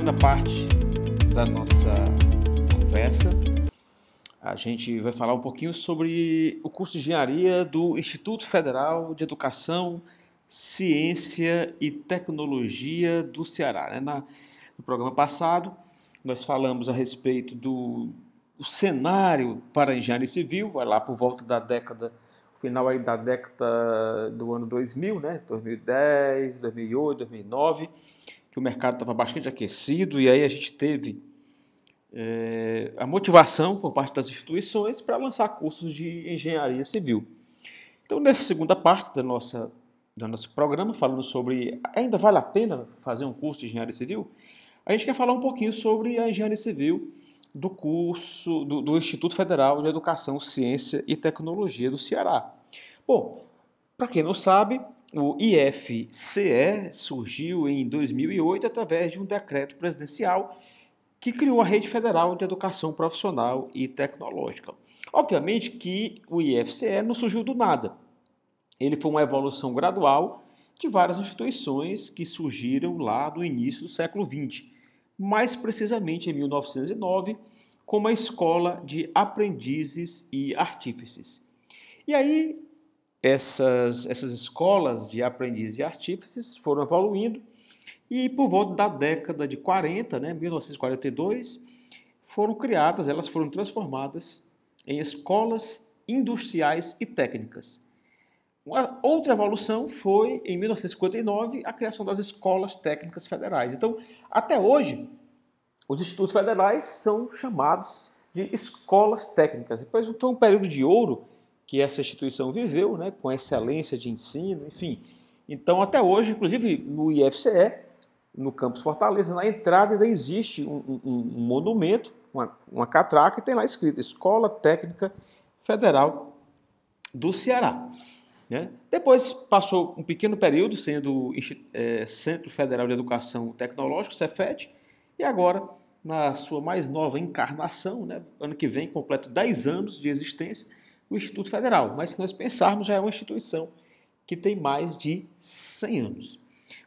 segunda parte da nossa conversa. A gente vai falar um pouquinho sobre o curso de engenharia do Instituto Federal de Educação, Ciência e Tecnologia do Ceará. Né? No programa passado, nós falamos a respeito do, do cenário para a engenharia civil, vai lá por volta da década, final aí da década do ano 2000, né? 2010, 2008, 2009 que o mercado estava bastante aquecido e aí a gente teve é, a motivação por parte das instituições para lançar cursos de engenharia civil. Então, nessa segunda parte da nossa, do nosso programa, falando sobre ainda vale a pena fazer um curso de engenharia civil, a gente quer falar um pouquinho sobre a engenharia civil do curso do, do Instituto Federal de Educação, Ciência e Tecnologia do Ceará. Bom, para quem não sabe, o IFCE surgiu em 2008 através de um decreto presidencial que criou a Rede Federal de Educação Profissional e Tecnológica. Obviamente que o IFCE não surgiu do nada. Ele foi uma evolução gradual de várias instituições que surgiram lá no início do século XX, mais precisamente em 1909, como a Escola de Aprendizes e Artífices. E aí essas, essas escolas de aprendizes e artífices foram evoluindo e por volta da década de 40, né, 1942, foram criadas, elas foram transformadas em escolas industriais e técnicas. Uma outra evolução foi, em 1959, a criação das escolas técnicas federais. Então, até hoje, os institutos federais são chamados de escolas técnicas. Depois foi um período de ouro que essa instituição viveu, né, com excelência de ensino, enfim. Então, até hoje, inclusive no IFCE, no campus Fortaleza, na entrada ainda existe um, um, um monumento, uma, uma catraca, e tem lá escrito Escola Técnica Federal do Ceará. Né? Depois passou um pequeno período sendo é, Centro Federal de Educação Tecnológica, Cefet, e agora, na sua mais nova encarnação, né, ano que vem, completo 10 anos de existência, o Instituto Federal, mas se nós pensarmos, já é uma instituição que tem mais de 100 anos.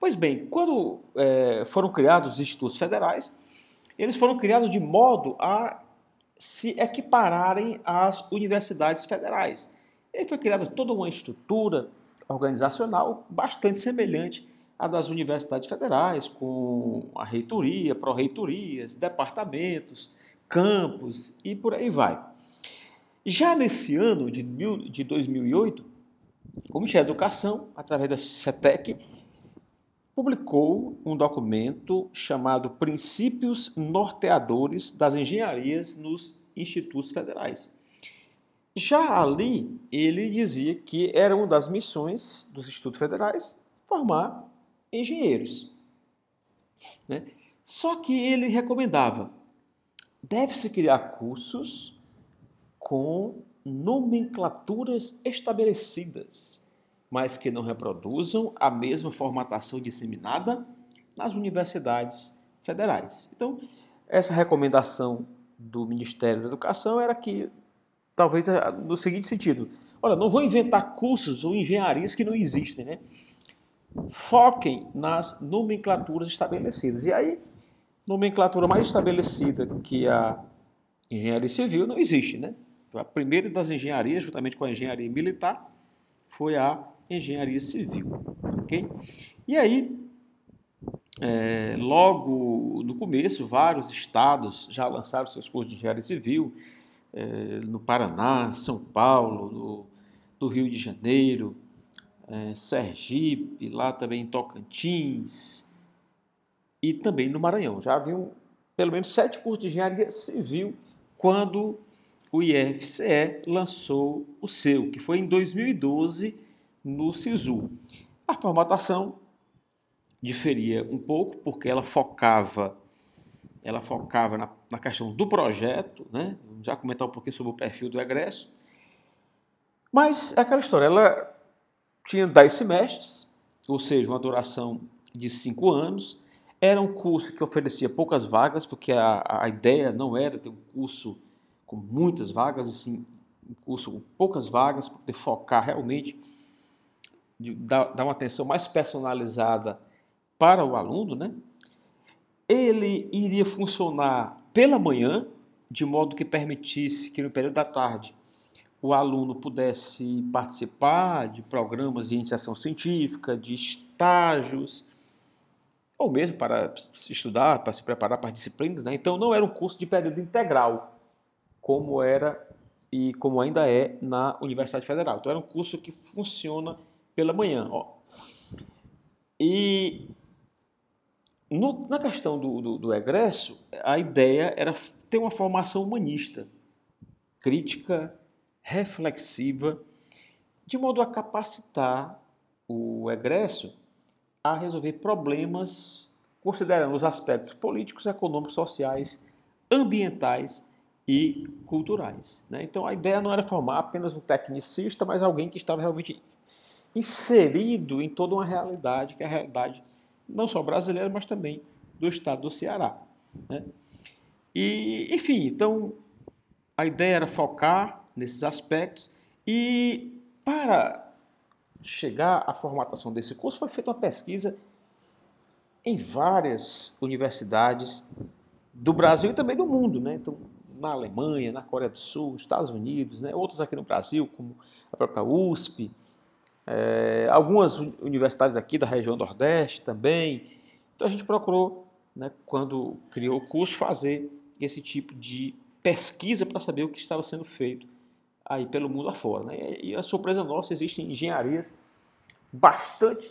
Pois bem, quando é, foram criados os institutos federais, eles foram criados de modo a se equipararem às universidades federais. E foi criada toda uma estrutura organizacional bastante semelhante à das universidades federais, com a reitoria, pró-reitorias, departamentos, campos e por aí vai. Já nesse ano de, de 2008, o Ministério da Educação, através da CETEC, publicou um documento chamado Princípios Norteadores das Engenharias nos Institutos Federais. Já ali, ele dizia que era uma das missões dos Institutos Federais formar engenheiros. Né? Só que ele recomendava: deve-se criar cursos com nomenclaturas estabelecidas, mas que não reproduzam a mesma formatação disseminada nas universidades federais. Então, essa recomendação do Ministério da Educação era que, talvez no seguinte sentido: olha, não vou inventar cursos ou engenharias que não existem, né? Foquem nas nomenclaturas estabelecidas. E aí, nomenclatura mais estabelecida que a engenharia civil não existe, né? A primeira das engenharias, juntamente com a engenharia militar, foi a engenharia civil. ok? E aí, é, logo no começo, vários estados já lançaram seus cursos de engenharia civil, é, no Paraná, São Paulo, no, no Rio de Janeiro, é, Sergipe, lá também em Tocantins e também no Maranhão. Já haviam pelo menos sete cursos de engenharia civil quando o IFCE lançou o seu, que foi em 2012 no SISU. A formatação diferia um pouco porque ela focava ela focava na, na questão do projeto, né? Vamos já comentar um pouquinho sobre o perfil do egresso. Mas é aquela história, ela tinha 10 semestres, ou seja, uma duração de 5 anos. Era um curso que oferecia poucas vagas, porque a, a ideia não era ter um curso com muitas vagas, assim, um curso com poucas vagas, para poder focar realmente, dar, dar uma atenção mais personalizada para o aluno, né? ele iria funcionar pela manhã, de modo que permitisse que no período da tarde o aluno pudesse participar de programas de iniciação científica, de estágios, ou mesmo para estudar, para se preparar para as disciplinas. Né? Então, não era um curso de período integral, como era e como ainda é na Universidade Federal. Então, era um curso que funciona pela manhã. Ó. E no, na questão do, do, do egresso, a ideia era ter uma formação humanista, crítica, reflexiva, de modo a capacitar o egresso a resolver problemas considerando os aspectos políticos, econômicos, sociais, ambientais e culturais. Né? Então a ideia não era formar apenas um tecnicista, mas alguém que estava realmente inserido em toda uma realidade, que é a realidade não só brasileira, mas também do estado do Ceará. Né? E, enfim, então a ideia era focar nesses aspectos e para chegar à formatação desse curso foi feita uma pesquisa em várias universidades do Brasil e também do mundo, né? Então, na Alemanha, na Coreia do Sul, Estados Unidos, né? outros aqui no Brasil, como a própria USP, é, algumas universidades aqui da região Nordeste também. Então a gente procurou, né, quando criou o curso, fazer esse tipo de pesquisa para saber o que estava sendo feito aí pelo mundo afora. Né? E a surpresa nossa, existem engenharias bastante,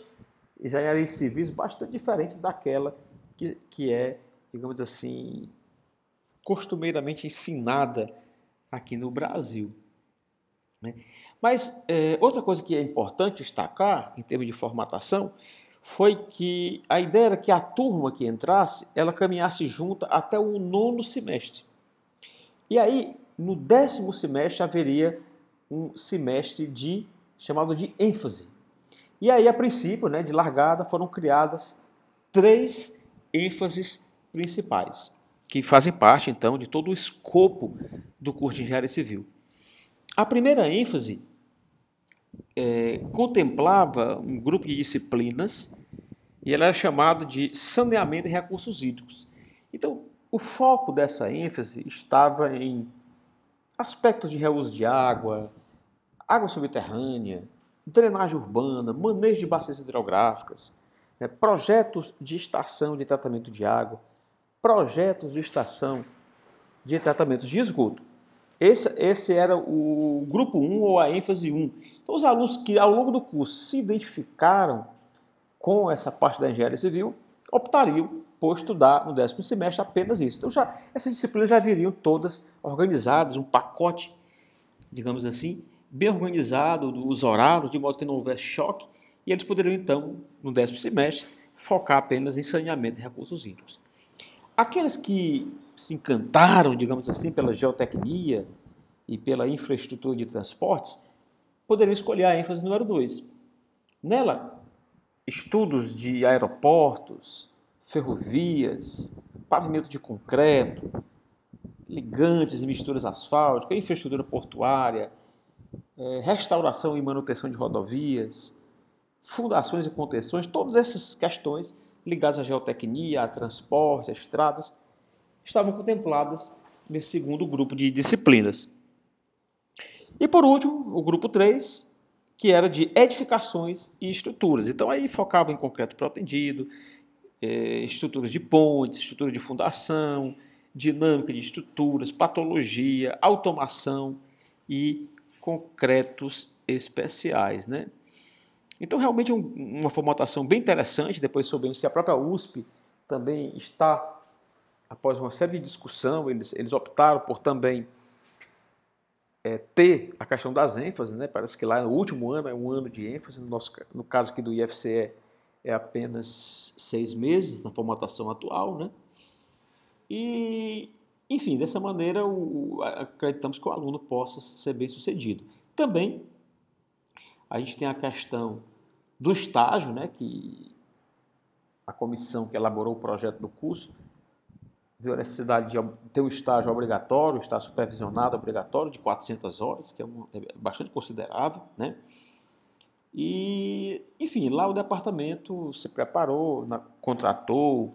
engenharias civis bastante diferentes daquela que, que é, digamos assim, costumeiramente ensinada aqui no Brasil. Né? Mas é, outra coisa que é importante destacar em termos de formatação foi que a ideia era que a turma que entrasse, ela caminhasse junta até o nono semestre. E aí, no décimo semestre, haveria um semestre de chamado de ênfase. E aí, a princípio, né, de largada, foram criadas três ênfases principais, que fazem parte, então, de todo o escopo do curso de Engenharia Civil. A primeira ênfase é, contemplava um grupo de disciplinas e ela era chamado de saneamento e recursos hídricos. Então, o foco dessa ênfase estava em aspectos de reuso de água, água subterrânea, drenagem urbana, manejo de bacias hidrográficas, né, projetos de estação de tratamento de água, projetos de estação de tratamento de esgoto. Esse, esse era o grupo 1 ou a ênfase 1. Então, os alunos que ao longo do curso se identificaram com essa parte da engenharia civil optariam por estudar no décimo semestre apenas isso. Então, já, essas disciplinas já viriam todas organizadas, um pacote, digamos assim, bem organizado, os horários, de modo que não houvesse choque, e eles poderiam, então, no décimo semestre, focar apenas em saneamento e recursos hídricos. Aqueles que se encantaram, digamos assim, pela geotecnia e pela infraestrutura de transportes, poderiam escolher a ênfase número 2. Nela, estudos de aeroportos, ferrovias, pavimento de concreto, ligantes e misturas asfálticas, infraestrutura portuária, é, restauração e manutenção de rodovias, fundações e contenções, todas essas questões ligadas à geotecnia, a transporte, a estradas, estavam contempladas nesse segundo grupo de disciplinas. E por último, o grupo 3, que era de edificações e estruturas. Então aí focava em concreto protendido, é, estruturas de pontes, estrutura de fundação, dinâmica de estruturas, patologia, automação e concretos especiais. Né? Então, realmente é uma formatação bem interessante. Depois soubemos que a própria USP também está após uma série de discussão, eles, eles optaram por também é, ter a questão das ênfases, né? Parece que lá no último ano é um ano de ênfase, no, nosso, no caso aqui do IFCE é apenas seis meses na formatação atual, né? E, enfim, dessa maneira o, acreditamos que o aluno possa ser bem sucedido. Também a gente tem a questão do estágio, né? Que a comissão que elaborou o projeto do curso viu a necessidade de ter um estágio obrigatório, estágio supervisionado obrigatório de 400 horas, que é, um, é bastante considerável, né? E, enfim, lá o departamento se preparou, na, contratou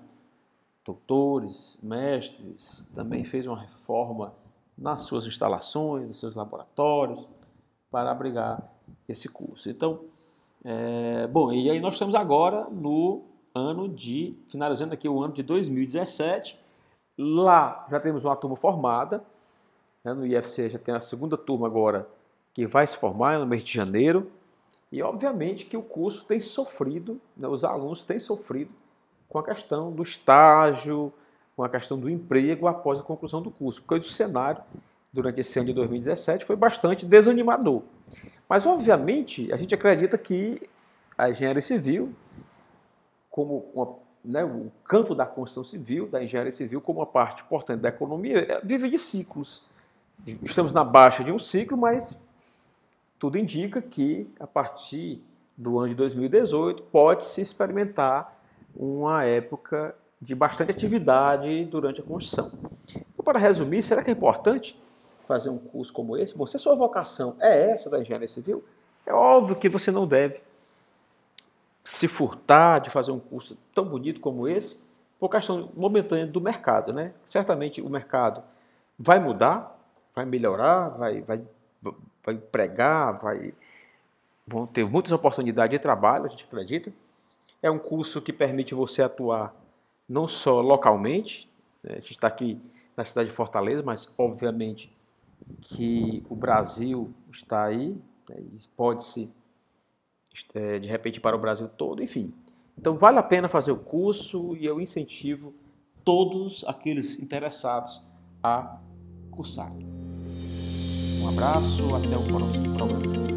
doutores, mestres, também fez uma reforma nas suas instalações, nos seus laboratórios, para abrigar esse curso. Então, é, bom, e aí nós estamos agora no ano de, finalizando aqui o ano de 2017, lá já temos uma turma formada, né, no IFC já tem a segunda turma agora que vai se formar no mês de janeiro, e obviamente que o curso tem sofrido, né, os alunos têm sofrido com a questão do estágio, com a questão do emprego após a conclusão do curso, porque o cenário durante esse ano de 2017 foi bastante desanimador. Mas, obviamente, a gente acredita que a engenharia civil, como uma, né, o campo da construção civil, da engenharia civil, como uma parte importante da economia, é, vive de ciclos. Estamos na baixa de um ciclo, mas tudo indica que, a partir do ano de 2018, pode-se experimentar uma época de bastante atividade durante a construção. Então, para resumir, será que é importante fazer um curso como esse? Bom, se a sua vocação é essa da engenharia civil, é óbvio que você não deve se furtar de fazer um curso tão bonito como esse, por questão momentânea do mercado. Né? Certamente o mercado vai mudar, vai melhorar, vai, vai, vai empregar, vai, vão ter muitas oportunidades de trabalho, a gente acredita. É um curso que permite você atuar não só localmente, né? a gente está aqui na cidade de Fortaleza, mas obviamente que o Brasil está aí, né? pode-se é, de repente para o Brasil todo, enfim. Então vale a pena fazer o curso e eu incentivo todos aqueles interessados a cursar. Um abraço, até o próximo programa.